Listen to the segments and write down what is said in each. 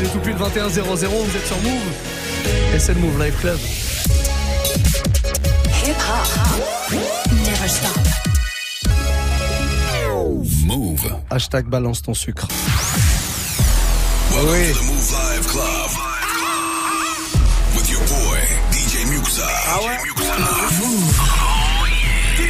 il est tout pile 21 00 Vous êtes sur Move. Et c'est le Move Live Club. Hip hop. Never stop. Move. Hashtag balance ton sucre. Welcome Oui. to the Move Live Club. With your boy, DJ Muxa. DJ Muxa.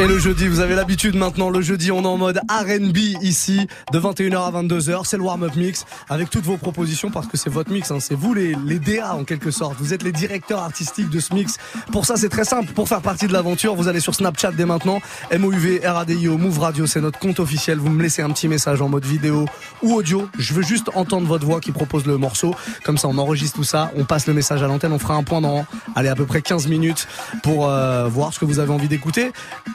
Et le jeudi, vous avez l'habitude maintenant, le jeudi on est en mode R&B ici, de 21h à 22h, c'est le warm-up mix, avec toutes vos propositions, parce que c'est votre mix, hein, c'est vous les, les DA en quelque sorte, vous êtes les directeurs artistiques de ce mix. Pour ça c'est très simple, pour faire partie de l'aventure, vous allez sur Snapchat dès maintenant, MOUV, RADIO, Move Radio, c'est notre compte officiel, vous me laissez un petit message en mode vidéo ou audio, je veux juste entendre votre voix qui propose le morceau, comme ça on enregistre tout ça, on passe le message à l'antenne, on fera un point dans, allez, à peu près 15 minutes pour euh, voir ce que vous avez envie d'écouter.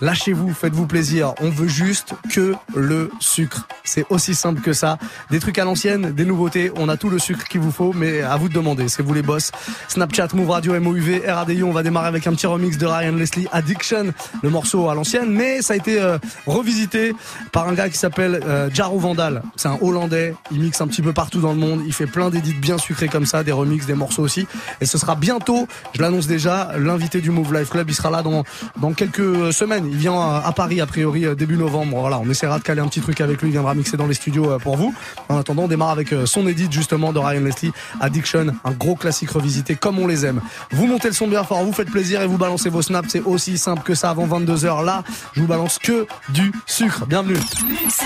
Lâchez-vous, faites-vous plaisir. On veut juste que le sucre. C'est aussi simple que ça. Des trucs à l'ancienne, des nouveautés. On a tout le sucre qu'il vous faut, mais à vous de demander. C'est vous les boss. Snapchat, Move Radio, MOUV, RADIO. On va démarrer avec un petit remix de Ryan Leslie, Addiction, le morceau à l'ancienne, mais ça a été euh, revisité par un gars qui s'appelle euh, Jaro Vandal. C'est un Hollandais. Il mixe un petit peu partout dans le monde. Il fait plein d'édits bien sucrés comme ça, des remixes, des morceaux aussi. Et ce sera bientôt, je l'annonce déjà, l'invité du Move Life Club. Il sera là dans, dans quelques semaines. Vient à, Paris, a priori, euh, début novembre. Voilà, on essaiera de caler un petit truc avec lui. Il viendra mixer dans les studios euh, pour vous. En attendant, on démarre avec euh, son édit justement de Ryan Leslie, Addiction, un gros classique revisité comme on les aime. Vous montez le son bien fort, vous faites plaisir et vous balancez vos snaps. C'est aussi simple que ça avant 22h. Là, je vous balance que du sucre. Bienvenue. Muxa.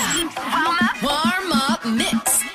Warm up mix.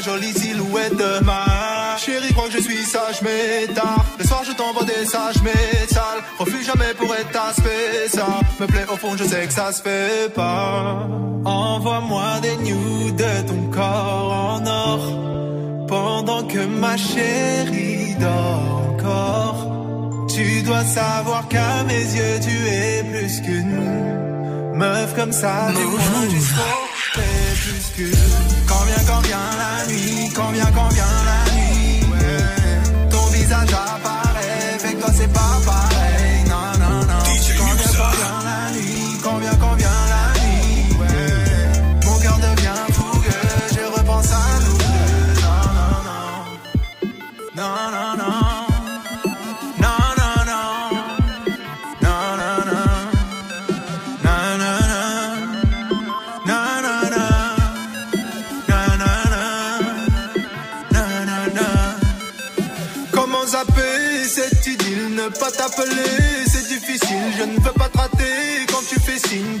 jolie silhouette. Ma chérie, crois que je suis sage, mais tard. Le soir, je t'envoie des sages, mais sales. Refuse jamais pour être ta ça Me plaît au fond, je sais que ça se fait pas. Envoie-moi des news de ton corps en or. Pendant que ma chérie dort encore. Tu dois savoir qu'à mes yeux, tu es plus qu'une meuf comme ça. Move, move. Combien, combien?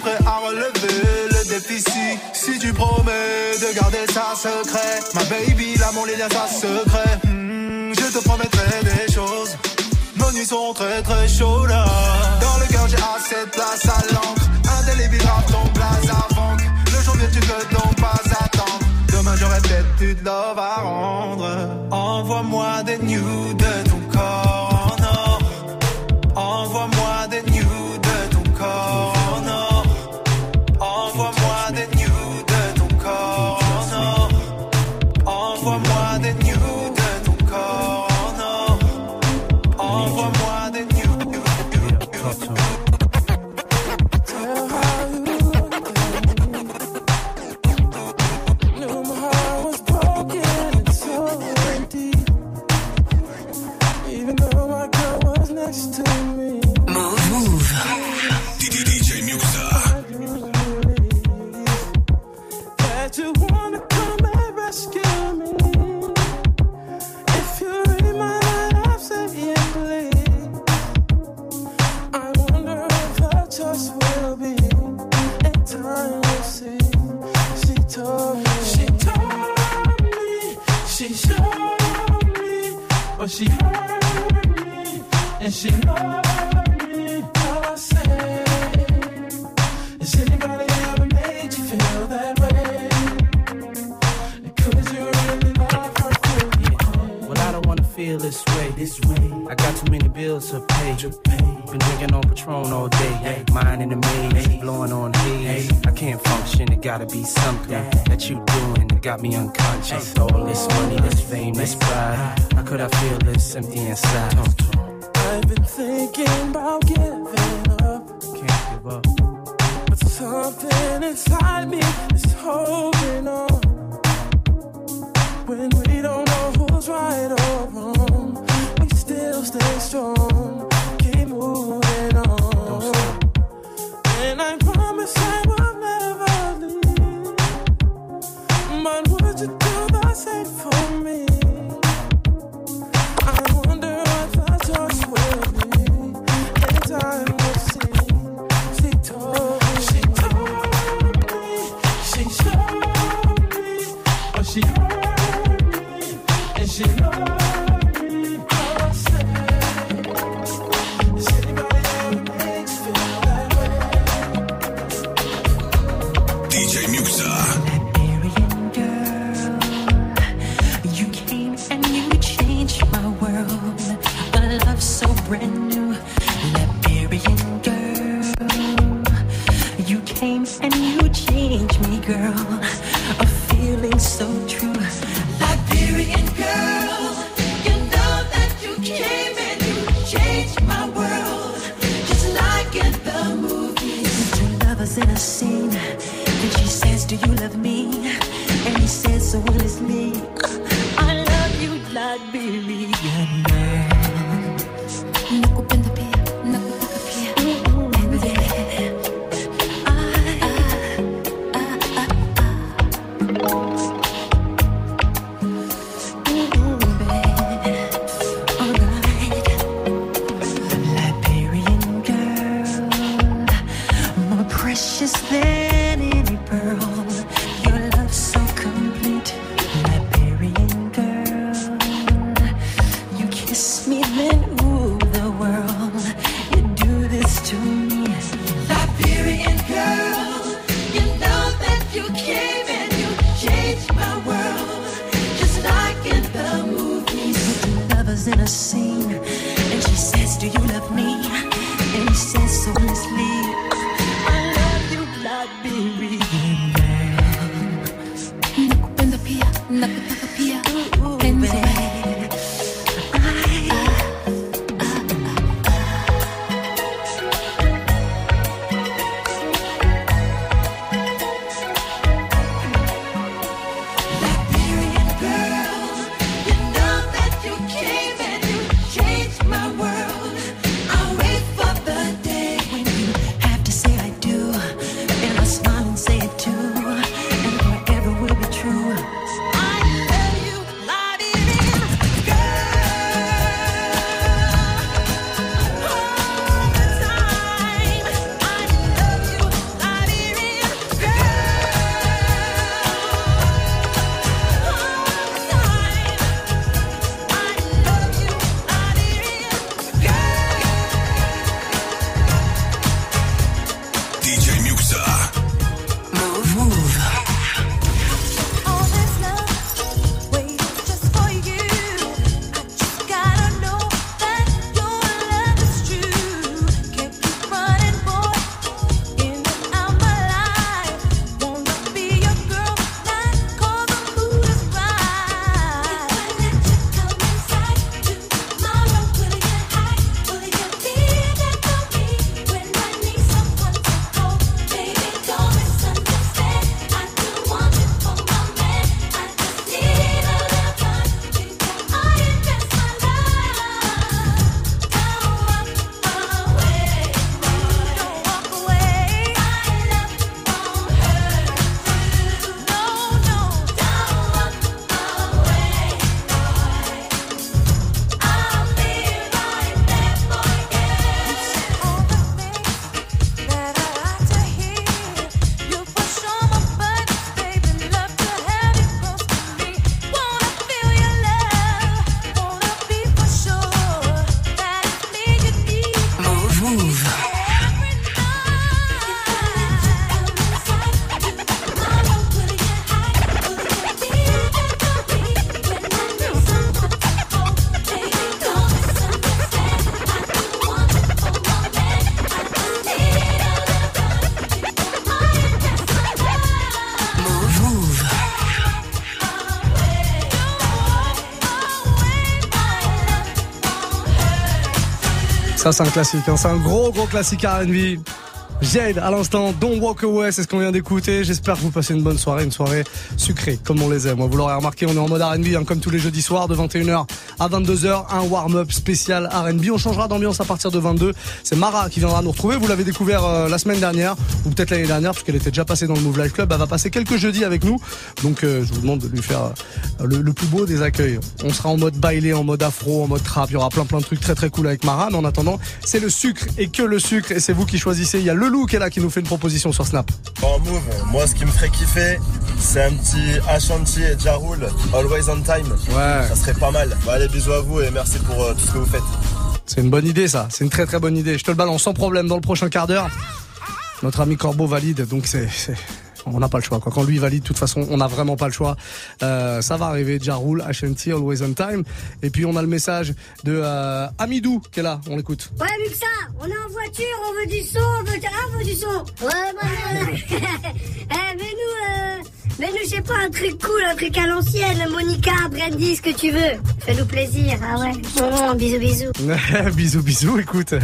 prêt à relever le défi si, tu promets de garder ça secret. Ma baby, là, mon liens ça secret. Hmm, je te promettrai des choses. Nos nuits sont très très chaudes. Dans le cœur, j'ai assez de place à l'encre. Indélébile, grave ton blaze avant Le jour vient, tu peux donc pas attendre. Demain, j'aurai peut-être plus de à rendre. Envoie-moi des news de ton corps. me Ça, c'est un classique. hein. C'est un gros, gros classique R&B. Jade, à l'instant, Don't Walk Away, c'est ce qu'on vient d'écouter. J'espère que vous passez une bonne soirée, une soirée sucrée, comme on les aime. Vous l'aurez remarqué, on est en mode R&B, hein, comme tous les jeudis soirs, de 21h à 22h, un warm-up spécial R&B. On changera d'ambiance à partir de 22. C'est Mara qui viendra nous retrouver. Vous l'avez découvert euh, la semaine dernière, ou peut-être l'année dernière, puisqu'elle était déjà passée dans le Move Life Club. Elle va passer quelques jeudis avec nous. Donc, euh, je vous demande de lui faire euh, le, plus beau des accueils. On sera en mode bailé, en mode afro, en mode trap. Il y aura plein, plein de trucs très, très cool avec Mara. Mais en attendant, c'est le sucre et que le sucre. Et c'est vous qui choisissez. Loup qui est là, qui nous fait une proposition sur Snap. En move, moi ce qui me ferait kiffer, c'est un petit Ashanti et Jarul, Always on Time. Ouais. Ça serait pas mal. Bon, allez, bisous à vous et merci pour euh, tout ce que vous faites. C'est une bonne idée ça, c'est une très très bonne idée. Je te le balance sans problème dans le prochain quart d'heure. Notre ami Corbeau valide, donc c'est... On n'a pas le choix. Quoi. Quand lui valide, de toute façon, on n'a vraiment pas le choix. Euh, ça va arriver. Jarul, HNT, Always on Time. Et puis on a le message de euh, Amidou qui est là. On l'écoute. Ouais, ça, on est en voiture, on veut du son, on veut, ah, on veut du son. Ouais, ouais, ouais. eh, mais Mais nous, je sais pas, un truc cool, un truc à l'ancienne, Monica, Brandy, ce que tu veux. Fais-nous plaisir, ah ouais. Mmh, bisous, bisous. bisous, bisous, écoute.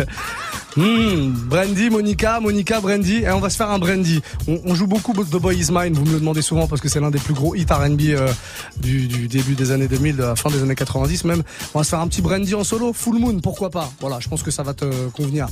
Hmm, Brandy, Monica, Monica, Brandy, et on va se faire un Brandy. On, joue beaucoup The Boy Is Mine, vous me le demandez souvent parce que c'est l'un des plus gros hits R&B euh, du, du début des années 2000, de la fin des années 90 même. On va se faire un petit Brandy en solo, Full Moon, pourquoi pas. Voilà, je pense que ça va te convenir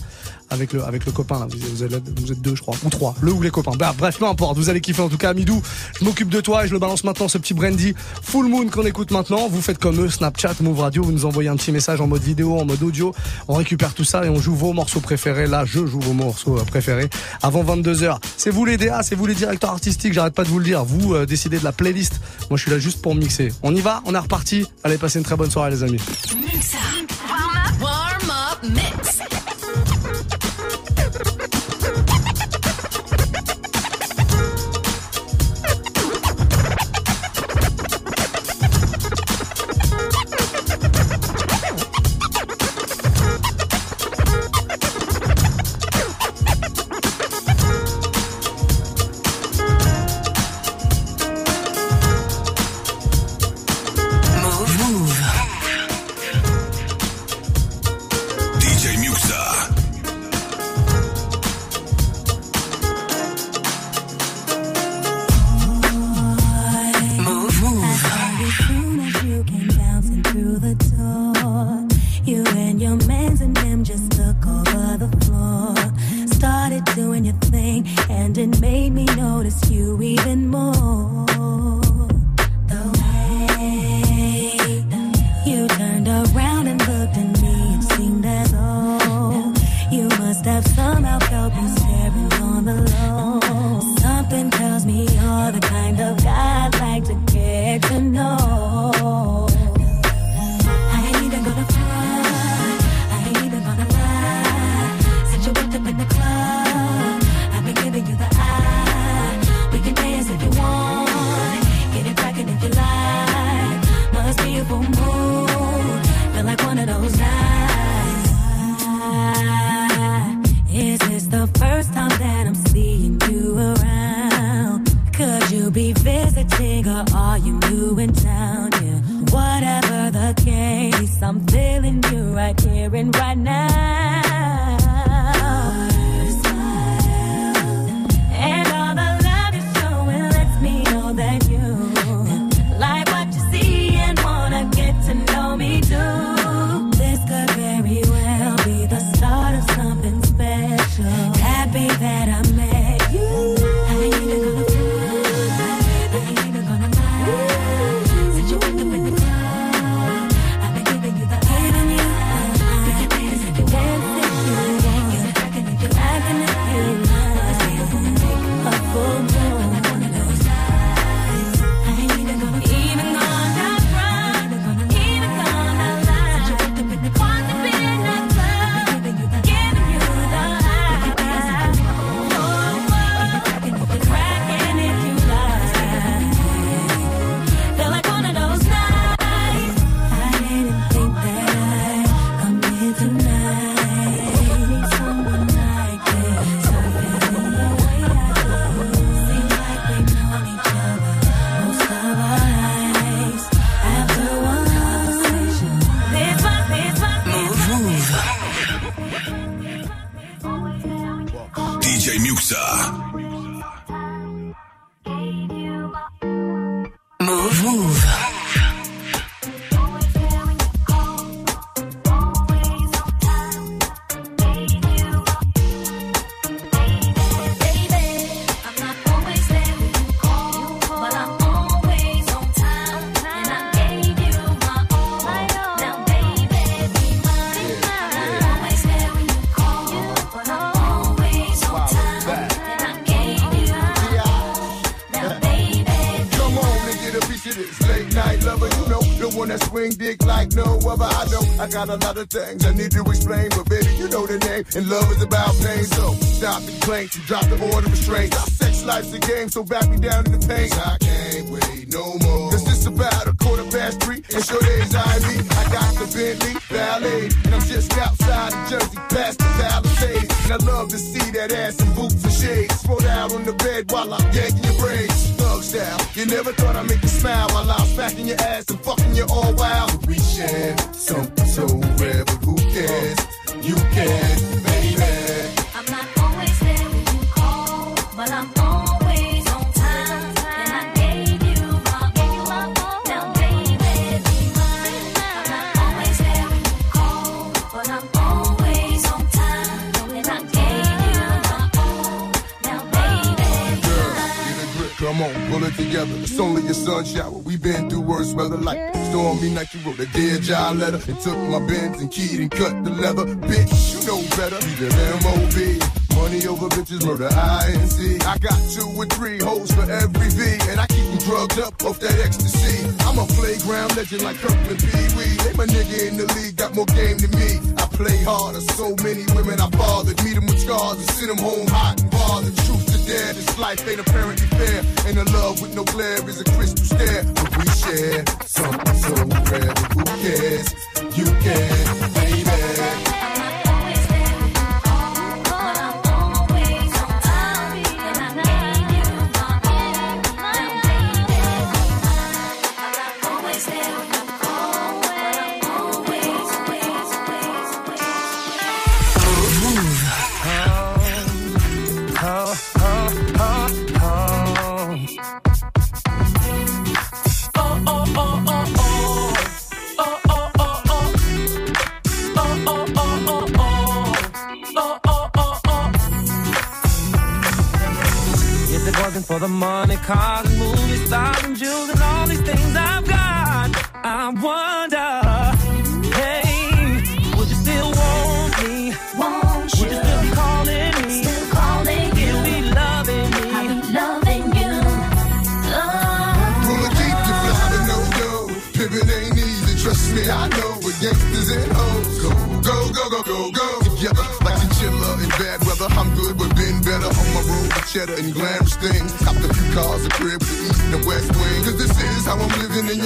avec le avec le copain là. Vous, êtes, vous êtes deux, je crois, ou trois, le ou les copains. Bah, bref, peu importe. Vous allez kiffer en tout cas, Midou. Je m'occupe de toi et je le balance maintenant ce petit Brandy Full Moon qu'on écoute maintenant. Vous faites comme eux, Snapchat, Move Radio, vous nous envoyez un petit message en mode vidéo, en mode audio. On récupère tout ça et on joue vos morceaux préférés. Là, je joue vos morceaux euh, préférés avant 22h. C'est vous les DA, c'est vous les directeurs artistiques. J'arrête pas de vous le dire. Vous euh, décidez de la playlist. Moi, je suis là juste pour mixer. On y va, on est reparti. Allez, passez une très bonne soirée, les amis. Warm up mix. Swing dick like no other. I know I got a lot of things I need to explain, but baby, you know the name, and love is about pain. So stop the complaints and drop the order of restraint. Our sex life's a game, so back me down in the pain. I can't wait no more. Cause It's about a quarter and sure days I me. I got the Bentley Ballet, and I'm just outside of Jersey, past the Palisades. And I love to see that ass in boots and shades. Roll out on the bed while I'm yanking your braids. Thug style, you never thought I'd make you smile while I'm smacking your ass and fucking you all wild. We share something so rare, but who cares? You can, baby. I'm not always there when you call, but I'm come on, pull it together. It's only a sun shower. we been through worse weather like stormy night. You wrote a dear job letter and took my Benz and keyed and cut the leather. Bitch, you know better. Be the M.O.B. Money over bitches, murder INC. I got two or three hoes for every V, and I keep them drugged up off that ecstasy. I'm a playground legend like Kirkland Pee Wee. They my nigga in the league, got more game than me. I play harder, so many women I bothered. Meet them with scars and send them home hot and bothered. Truth to dare, this life ain't apparently fair. And a love with no glare is a crystal stare. But we share something so rare, but who cares? You can, baby.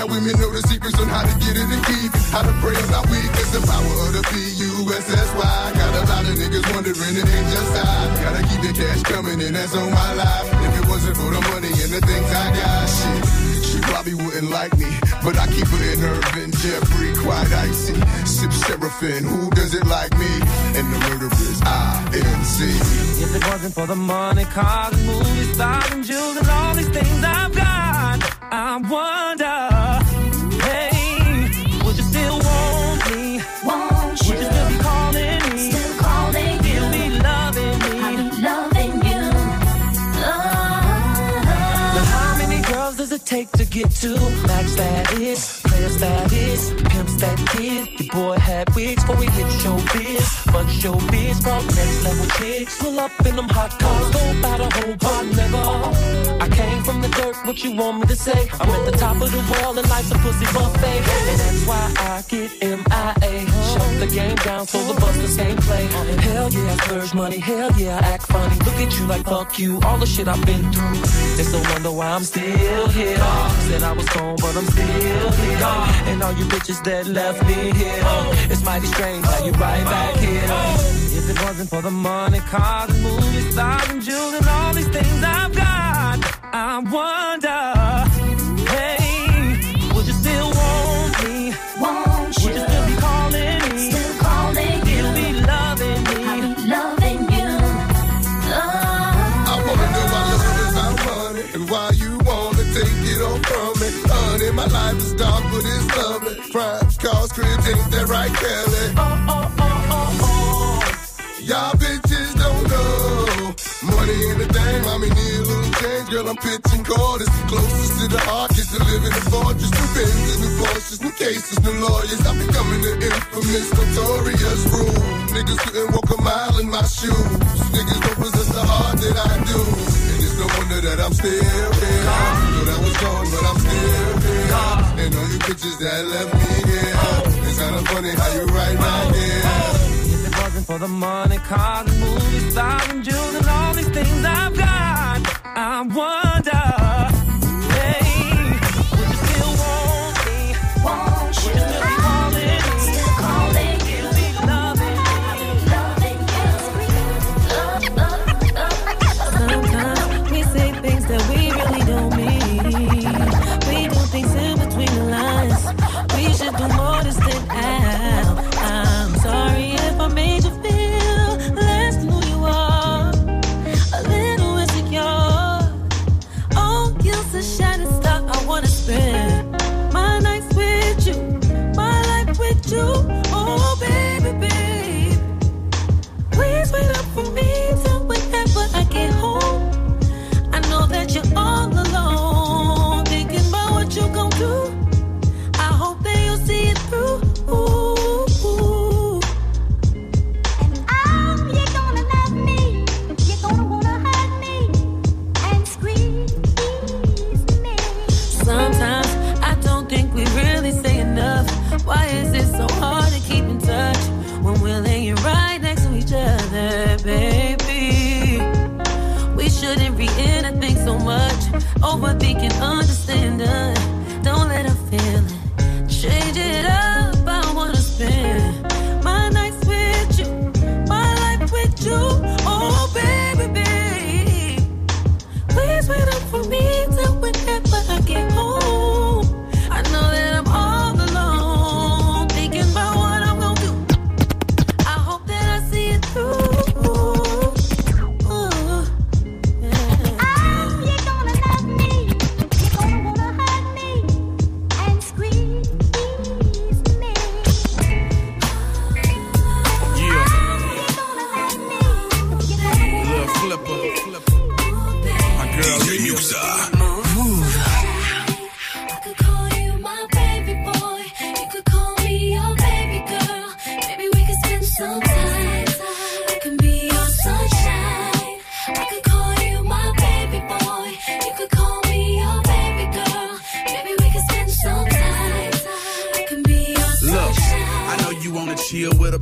Living, women know the secrets on how to get it and keep it. How to pray about weakness, the power of the P-U-S-S-Y. Got a lot of niggas wondering, it ain't just I. Gotta keep the cash coming, and that's on my life. If it wasn't for the money and the things I got, shit. She probably wouldn't like me, but I keep her in Irvin, Jeffrey, quite icy. Sip Seraphim, who does it like me? And the murder is I-N-C. If it wasn't for the money, cars, and movies, stars, and jewels, and all these things I've got, I wonder, get to. Max that is, players that is, pimps that kid. Your boy had wigs before we hit showbiz, but showbiz brought next level chicks. Pull up in them hot cars, go about a whole bar, never. I came from the dirt, what you want me to say? I'm at the top of the world and life's a pussy buffet, and that's why I get MIA. Shut the game down so the busters can't play. Hell yeah, I splurge money, hell yeah, I act funny. Look at you like fuck you, all the shit I've been through. It's a wonder why I'm still here. Said I was gone, but I'm still here. And all you bitches that left me here. It's mighty strange how you right back here. If it wasn't for the money, cars, and movies, stars, and jewels, and all these things I've got, I wonder, I'm pitching quarters. Closest to the heart is to live in a fortress. New Benzes, new Porsches, new cases, new lawyers. I'm becoming the infamous, notorious rule. Niggas couldn't walk a mile in my shoes. Niggas don't possess the heart that I do. And it's no wonder that I'm still here. Thought I was gone, but I'm still here. And all you bitches that left me here. It's kinda funny how you right back here. If it wasn't for the money, cars, and movies, stars, and jewels, and all these things I've got, I wonder,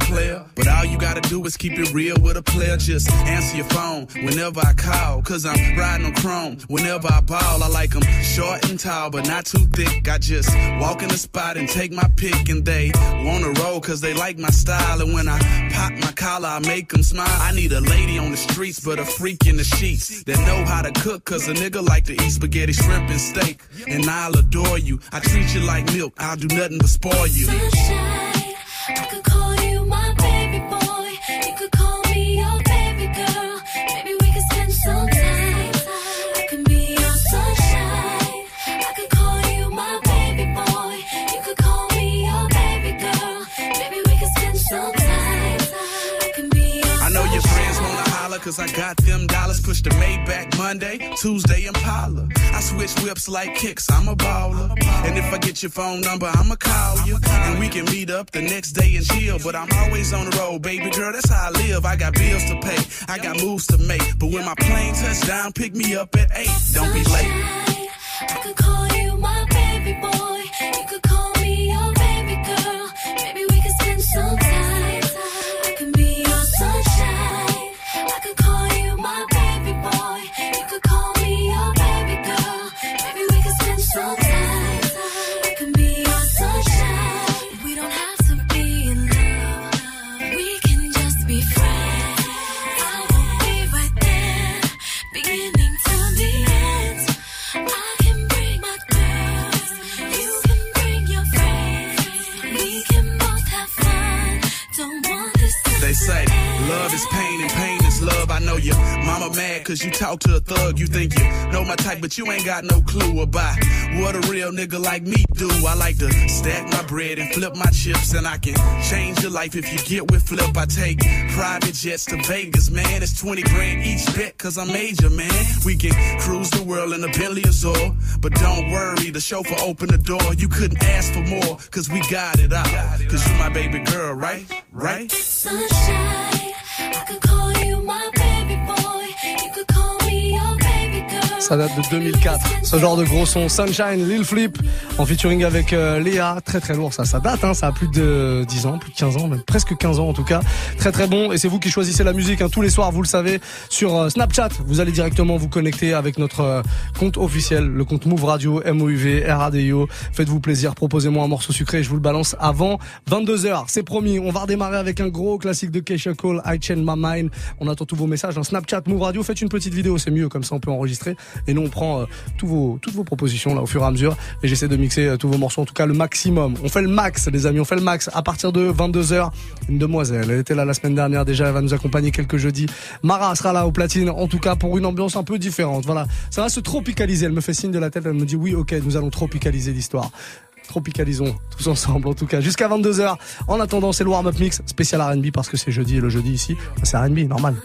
player, but all you gotta do is keep it real with a player. Just answer your phone whenever I call, cause I'm riding on chrome. Whenever I ball, I like them short and tall, but not too thick. I just walk in the spot and take my pick, and they wanna roll cause they like my style. And when I pop my collar, I make them smile. I need a lady on the streets, but a freak in the sheets that know how to cook, cause a nigga like to eat spaghetti, shrimp, and steak. And I'll adore you. I treat you like milk, I'll do nothing but spoil you. Sunshine. Cause I got them dollars. Push the Maybach Monday, Tuesday Impala. I switch whips like kicks, I'm a baller. And if I get your phone number, I'ma call you. And we can meet up the next day and chill. But I'm always on the road, baby girl, that's how I live. I got bills to pay, I got moves to make. But when my plane touch down, pick me up at 8. Don't be late. I could call you love is pain and pain love. I know your mama mad cause you talk to a thug. You think you know my type, but you ain't got no clue about what a real nigga like me do. I like to stack my bread and flip my chips, and I can change your life if you get with flip. I take private jets to Vegas, man. It's 20 grand each bet cause I'm major, man. We can cruise the world in a Bentley Azure, but don't worry, the chauffeur opened the door. You couldn't ask for more cause we got it out. Cause you my baby girl, right? Right? sunshine. I could call you my Ça date de 2004. Ce genre de gros son, Sunshine, Lil Flip, en featuring avec euh, Léa. Très très lourd ça. Ça date, hein, ça a plus de 10 ans, plus de 15 ans, même presque 15 ans en tout cas. Très très bon. Et c'est vous qui choisissez la musique hein, tous les soirs, vous le savez, sur euh, Snapchat. Vous allez directement vous connecter avec notre euh, compte officiel, le compte Move Radio, MOUV, RADIO. Faites-vous plaisir, proposez-moi un morceau sucré je vous le balance avant 22h. C'est promis, on va redémarrer avec un gros classique de Keisha Cole, I Change My Mind. On attend tous vos messages. Un Snapchat, Move Radio, faites une petite vidéo, c'est mieux, comme ça on peut enregistrer. Et nous on prend euh, toutes vos propositions là au fur et à mesure. Et j'essaie de mixer euh, tous vos morceaux, en tout cas le maximum. On fait le max les amis, on fait le max. À partir de 22h, une demoiselle, elle était là la semaine dernière déjà, elle va nous accompagner quelques jeudis. Mara sera là au platine, en tout cas pour une ambiance un peu différente. Voilà, ça va se tropicaliser. Elle me fait signe de la tête, elle me dit oui ok, nous allons tropicaliser l'histoire. Tropicalisons tous ensemble en tout cas jusqu'à 22h. En attendant, c'est le warm-up mix spécial R&B parce que c'est jeudi et le jeudi ici, c'est R&B normal.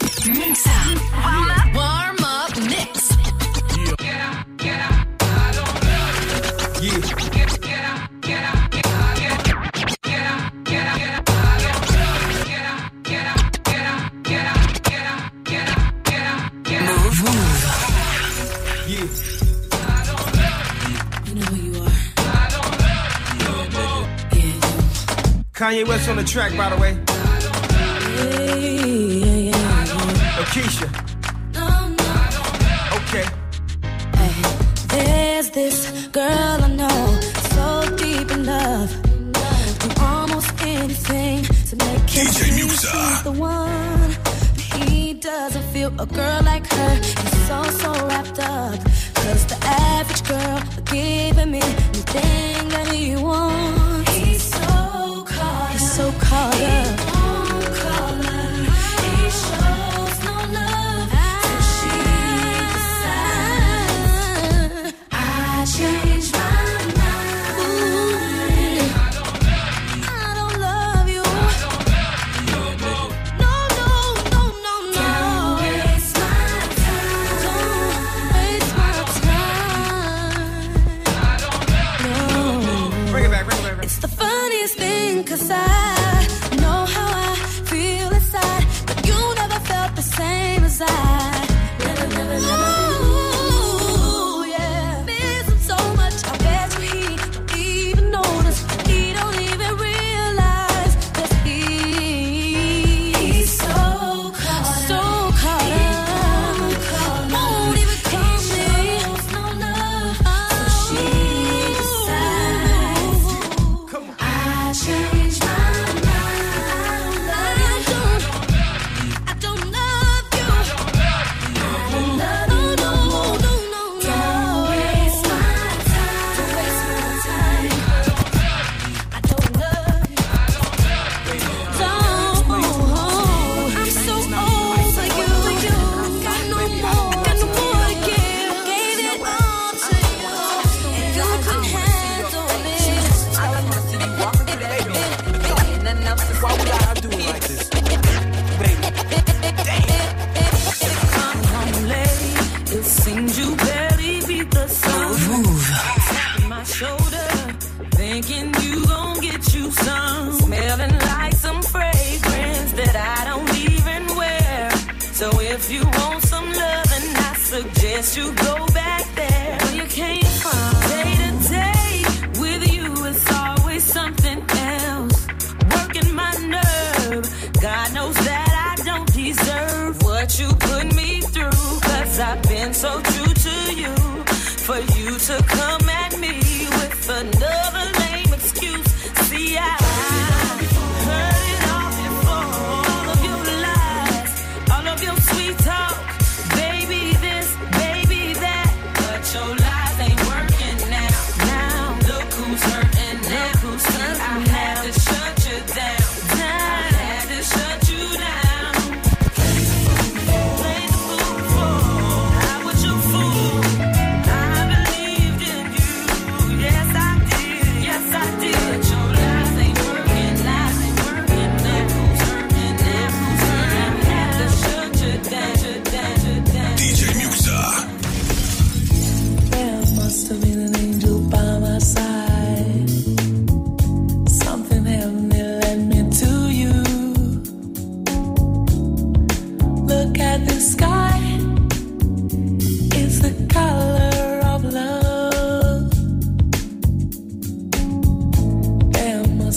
Kanye West on the track, by the way. Akeisha. No, no. Okay. There's this girl I know, so deep in love. Do almost anything to make him see. Musa. The one. He doesn't feel a girl like her. He's so, so wrapped up. Cause the average girl giving me the thing that he wants. 好的。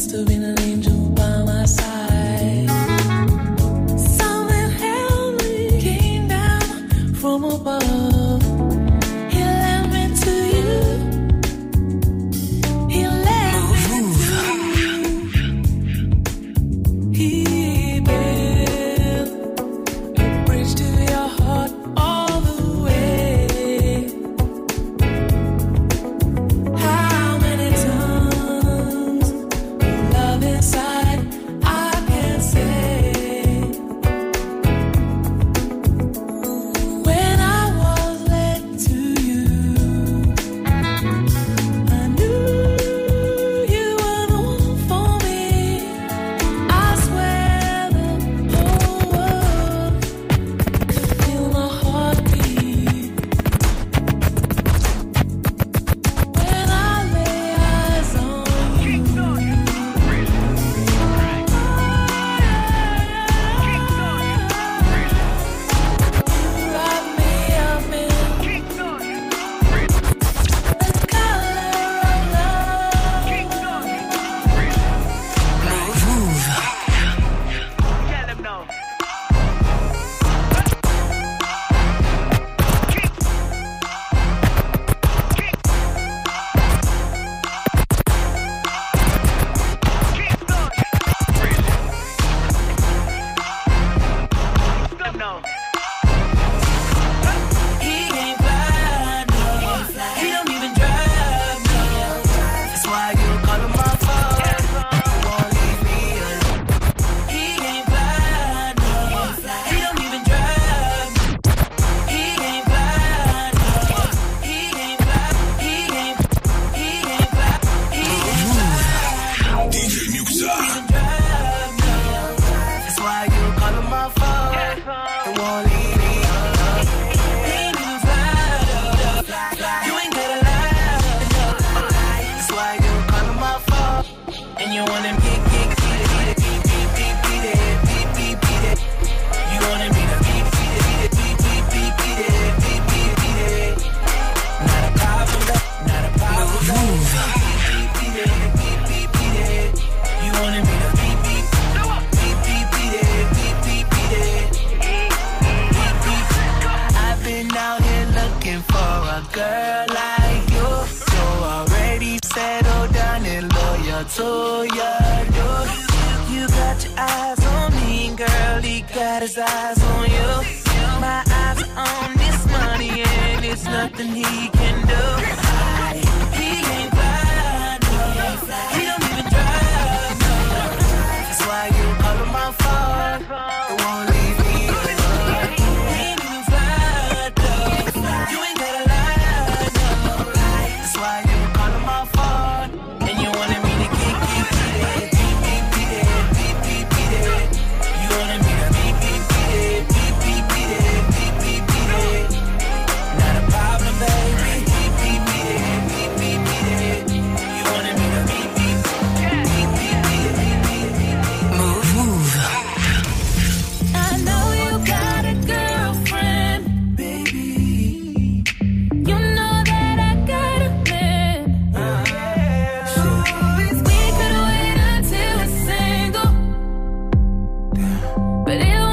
still have but it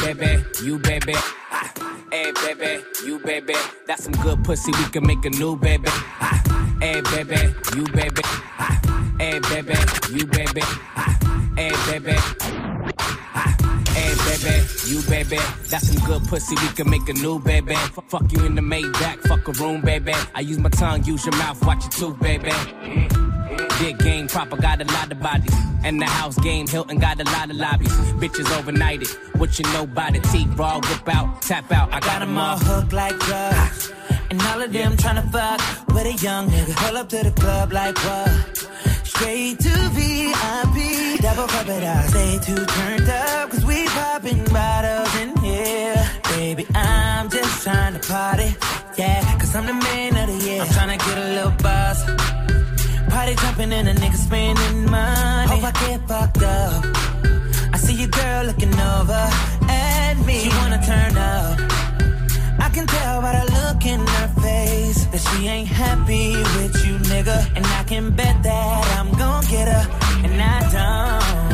Baby, you baby. Ah. Hey, baby, you baby. That's some good pussy, we can make a new baby. Ah. Hey, baby, you baby. Ah. Hey, baby, you baby. Hey, baby. Hey, baby, you baby. That's some good pussy, we can make a new baby. F- fuck you in the Maybach, fuck a room, baby. I use my tongue, use your mouth, watch your tooth baby. Mm. Big game, proper got a lot of bodies. And the house game, Hilton got a lot of lobbies. Bitches overnighted, what you know by the T raw, whip out, tap out. I got them all hooked like drugs. And all of them tryna fuck with a young nigga. Pull up to the club like what? Straight to VIP. Double cup it up. Stay too turned up, cause we popping bottles in here. Baby, I'm just trying to party. Yeah, cause I'm the man of the year. I'm trying to get a little buzz Party jumping and a nigga spending money. Hope I get fucked up. I see your girl looking over at me. She wanna turn up. I can tell by the look in her face that she ain't happy with you, nigga. And I can bet that I'm gonna get her, and I don't.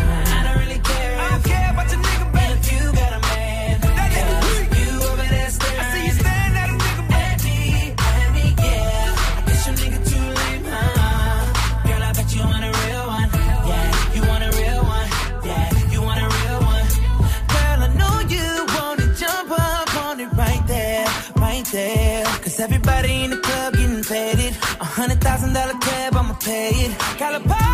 Cause everybody in the club getting faded. A hundred thousand dollar tab, I'ma pay it. California.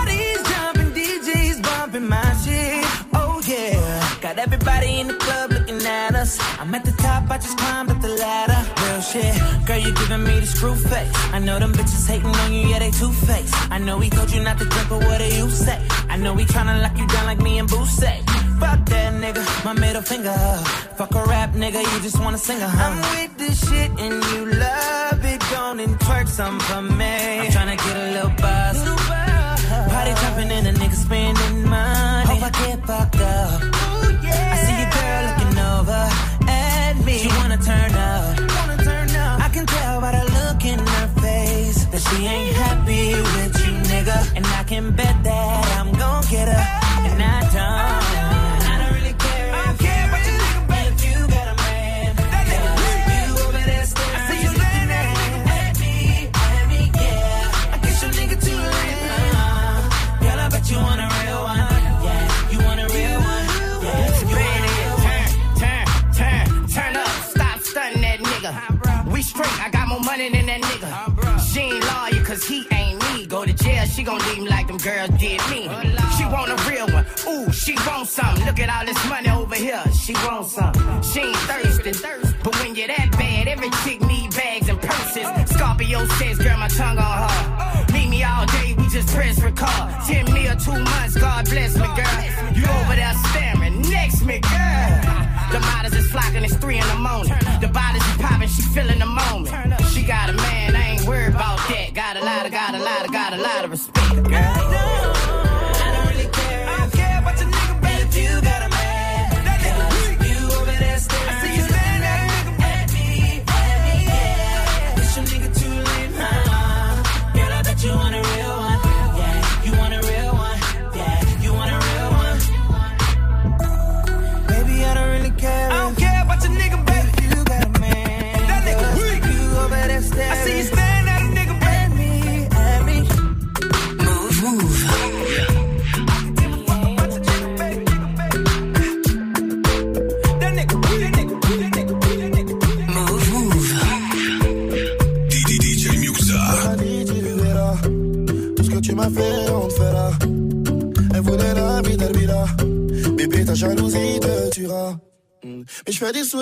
us. I'm at the top, I just climbed up the ladder. Real shit, girl, you giving me the screw face. I know them bitches hating on you, yeah, they two faced. I know he told you not to drink, but what do you say? I know he trying to lock you down like me and Boo say. Fuck that nigga, my middle finger. Fuck a rap nigga, you just wanna sing a hum. I'm with this shit and you love it, don't and twerk some for me. I'm tryna get a little buzz. Party jumping and a nigga spending money. Hope I get fucked up. I can bet that I'm gon' get her. She gon' leave him like them girls did me. She want a real one. Ooh, she want some. Look at all this money over here. She want some. She ain't thirsty. But when you're that bad, every chick need bags and purses. Scorpio says, girl, my tongue on her. Meet me all day, we just press record. Ten me or two months, God bless me, girl. You over there staring, next me, girl. The models is flocking, it's three in the morning. The bodies is popping, she feeling the moment. She got a man, I ain't worried about that. Got a lot of, got a lot of, got a lot of respect, girl.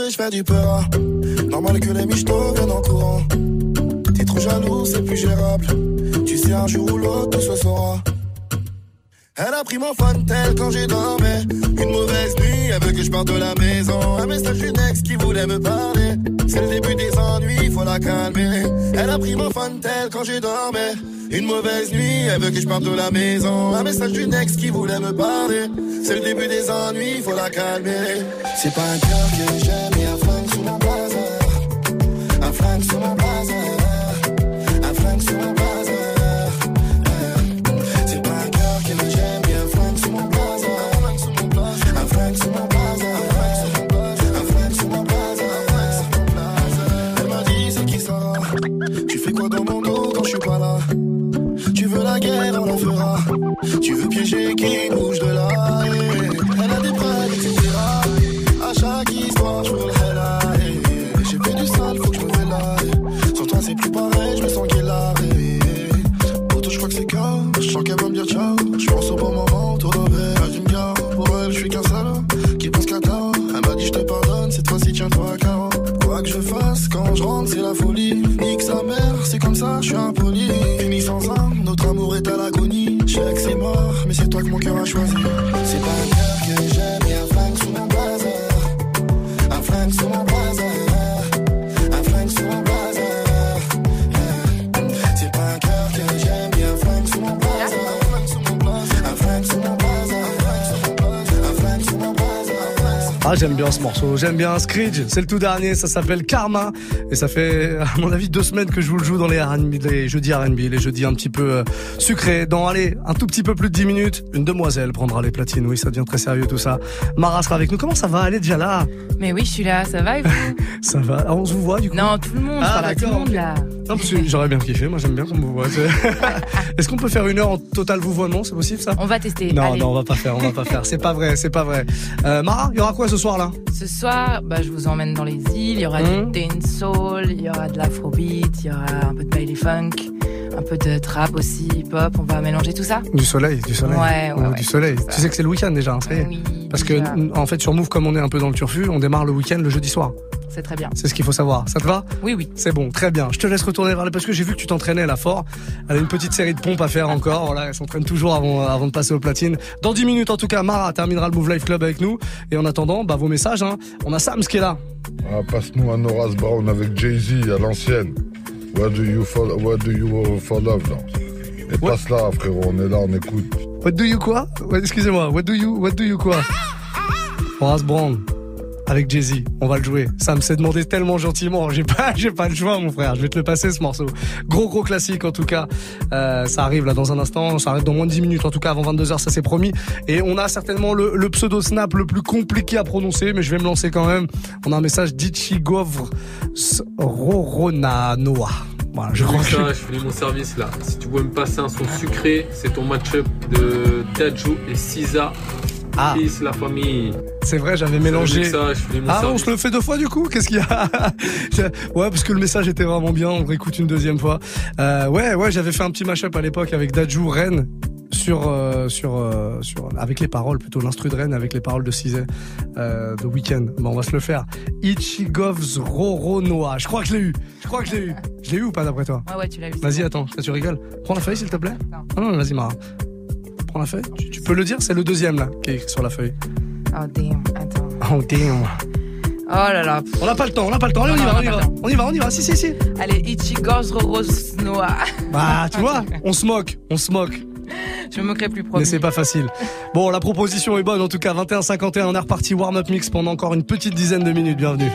Et je fais du peur. Normal que les michtos viennent en courant. T'es trop jaloux, c'est plus gérable. Tu sais, un jour ou l'autre, tout se saura. Elle a pris mon tel quand j'ai dormi. Une mauvaise nuit, elle veut que je parte de la maison. Un message d'une ex qui voulait me parler. C'est le début des ennuis, faut la calmer. Elle a pris mon tel quand j'ai dormi. Une mauvaise nuit, elle veut que je parte de la maison. Un message d'une ex qui voulait me parler. C'est le début des ennuis, faut la calmer. C'est pas un cœur que j'aime, et un flingue sous mon blazer. Un flingue sous mon blazer. J'aime bien ce morceau, j'aime bien Screech, c'est le tout dernier, ça s'appelle Karma, et ça fait, à mon avis, deux semaines que je vous le joue dans les, R&B, les jeudis R&B, les jeudis un petit peu euh, sucrés. Dans, allez, un tout petit peu plus de 10 minutes, une demoiselle prendra les platines, oui, ça devient très sérieux tout ça. Mara sera avec nous, comment ça va, elle est déjà là. Mais oui, je suis là, ça va et vous? Ça va, Ah, on se vous voit du coup? Non, tout le monde, Ah, tout le d'accord, monde ok. là. Non, parce que j'aurais bien kiffé, moi j'aime bien qu'on me voit. Est-ce qu'on peut faire une heure en total vouvoiement, c'est possible ça? On va tester. Non, allez. non, on va pas faire, on va pas faire. C'est pas vrai, c'est pas vrai. Euh, Mara, il y aura quoi ce soir? Là Ce soir, bah, je vous emmène dans les îles, il y aura Hum. du dancehall, il y aura de l'afrobeat, il y aura un peu de baile funk. Un peu de trap aussi, hip-hop. On va mélanger tout ça. Du soleil, du soleil. Ouais, ouais, Oh, ouais, du soleil. Tu sais que c'est le week-end déjà, hein, ça y est. Parce que, en fait, sur Move, comme on est un peu dans le turfu, on démarre le week-end le jeudi soir. C'est très bien. C'est ce qu'il faut savoir. Ça te va? Oui, oui. C'est bon, très bien. Je te laisse retourner vers les... Parce que j'ai vu que tu t'entraînais là fort. Elle a une petite série de pompes à faire encore. Voilà, elle s'entraîne toujours avant, avant de passer aux platines. Dans 10 minutes, en tout cas, Mara terminera le Move Life Club avec nous. Et en attendant, bah, vos messages. Hein. On a Sams qui est là. Ah, Passe-nous un Horace Brown avec Jay-Z à l'ancienne. What do you for, what do you for love là Et passe là, frérot, on est là, on écoute. What do you quoi? Excusez-moi. What do you, what do you quoi? Horace Brown. Avec Jay-Z, on va le jouer. Ça me s'est demandé tellement gentiment. J'ai pas, j'ai pas le choix, mon frère. Je vais te le passer, ce morceau. Gros, gros classique, en tout cas. Euh, ça arrive là dans un instant. Ça arrive dans moins de 10 minutes, en tout cas, avant 22h, ça c'est promis. Et on a certainement le, le pseudo snap le plus compliqué à prononcer, mais je vais me lancer quand même. On a un message d'Ichigovr Rorona Noah. Voilà, je crois que ça, je finis mon service là. Si tu veux me passer un son sucré, c'est ton match-up de Dajou et Siza. Ah. La famille. C'est vrai, j'avais mélangé. Ah, on se le fait deux fois du coup Qu'est-ce qu'il y a Ouais, parce que le message était vraiment bien. On réécoute une deuxième fois. Euh, ouais, ouais, j'avais fait un petit mashup à l'époque avec Dajou Ren sur euh, sur euh, sur avec les paroles plutôt l'instru de Ren avec les paroles de Cizé euh, de Weekend. Bon, on va se le faire. Ichigovs Roronoa. Je crois que je l'ai eu. Je crois que je l'ai eu. Je l'ai eu ou pas d'après toi Ouais, ouais, tu l'as eu. Vas-y, attends, ça tu rigoles? Prends la feuille s'il te plaît. Ah non, vas-y Mara. Prends la feuille. Tu, tu peux le dire, c'est le deuxième là qui est écrit sur la feuille. Oh, damn. Attends. Oh damn. Oh là là. On n'a pas le temps, on n'a pas le temps. Allez, on y va, on y on n'a va. On y va, on y va. Si, si, si. Allez, Ichigos Rorosnoa. Bah, tu vois, on se moque, on se moque. Je me moquerai plus Mais promis. c'est pas facile. Bon, la proposition est bonne. En tout cas, 21-51, on est reparti warm-up mix pendant encore une petite dizaine de minutes. Bienvenue.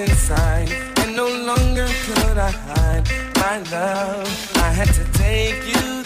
Inside, and no longer could I hide my love. I had to take you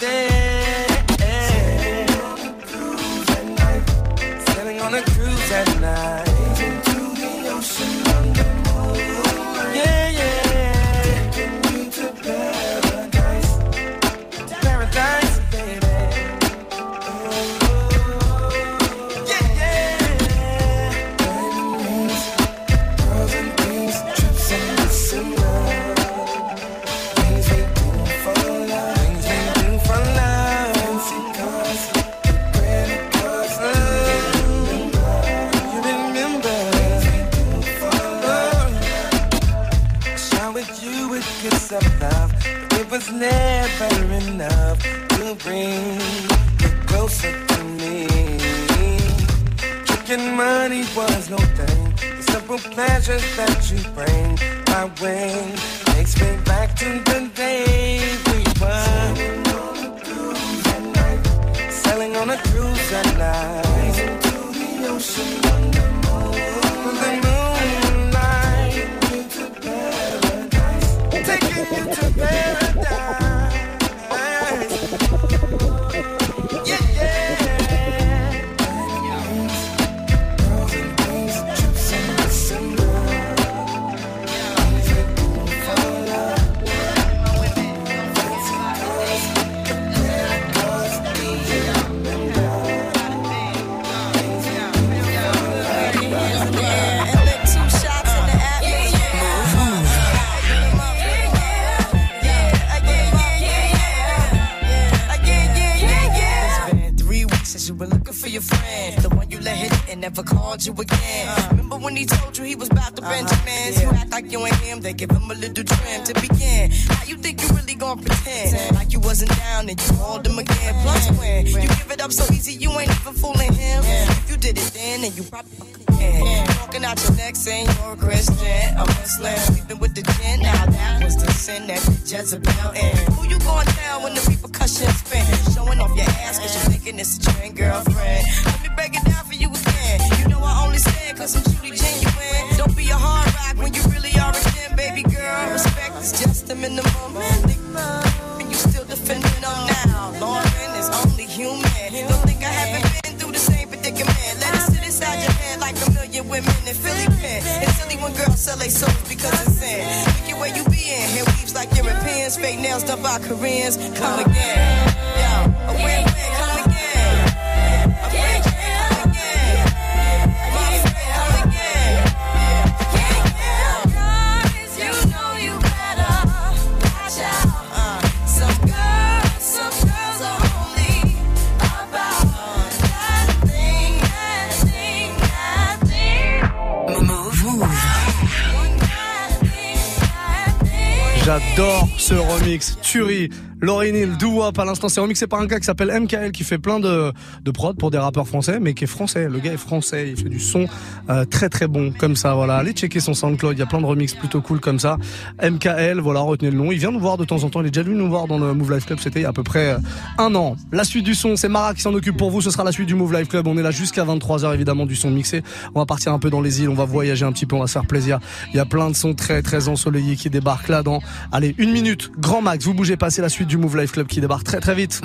J'adore ce remix. Tuerie. Laurie Hill, Do Wop, à l'instant, c'est remixé par un gars qui s'appelle MKL, qui fait plein de, de prod pour des rappeurs français, mais qui est français. Le gars est français, il fait du son euh, très très bon, comme ça, voilà. Allez checker son SoundCloud, il y a plein de remixes plutôt cool comme ça. MKL, voilà, retenez le nom. Il vient nous voir de temps en temps, il est déjà venu nous voir dans le Move Life Club, c'était il y a à peu près euh, un an. La suite du son, c'est Mara qui s'en occupe pour vous, ce sera la suite du Move Life Club. On est là jusqu'à 23h évidemment du son mixé. On va partir un peu dans les îles, on va voyager un petit peu, on va se faire plaisir. Il y a plein de sons très très ensoleillés qui débarquent là dans, allez, une minute, grand max, vous bougez pas, c'est la suite du Move Life Club qui débarque très très vite.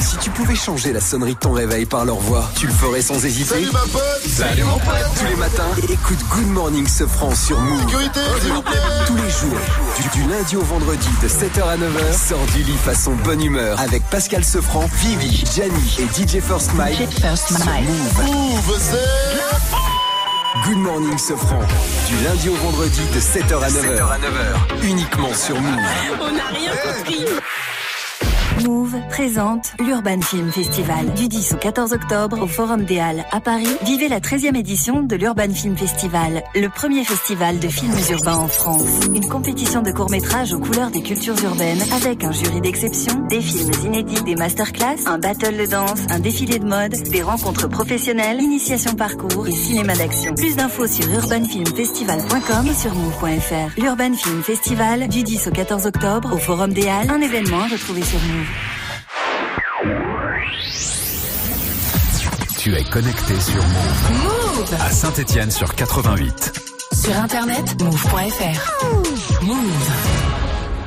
Si tu pouvais changer la sonnerie de ton réveil par leur voix, tu le ferais sans hésiter. Salut ma pote Salut mon pote Tous les matins, écoute Good Morning Sofran sur Move. Sécurité, s'il vous plaît Tous les jours, du, du lundi au vendredi de 7h à 9h, sors du lit façon bonne humeur avec Pascal Sofran, Vivi, Gianni et DJ First Mike. sur Move. Move, c'est... Good Morning Sofran, du lundi au vendredi de 7h à 9h. uniquement sur Move. On n'a rien compris. Move. Présente l'Urban Film Festival du 10 au 14 octobre au Forum des Halles à Paris. Vivez la 13e édition de l'Urban Film Festival, le premier festival de films urbains en France. Une compétition de courts-métrages aux couleurs des cultures urbaines avec un jury d'exception, des films inédits, des masterclass, un battle de danse, un défilé de mode, des rencontres professionnelles, initiation parcours et cinéma d'action. Plus d'infos sur urbanfilmfestival.com et sur move.fr. L'Urban Film Festival du 10 au 14 octobre au Forum des Halles, un événement à retrouver sur Move. Tu es connecté sur Move. Move À Saint-Étienne sur 88. Sur internet, move.fr. Move.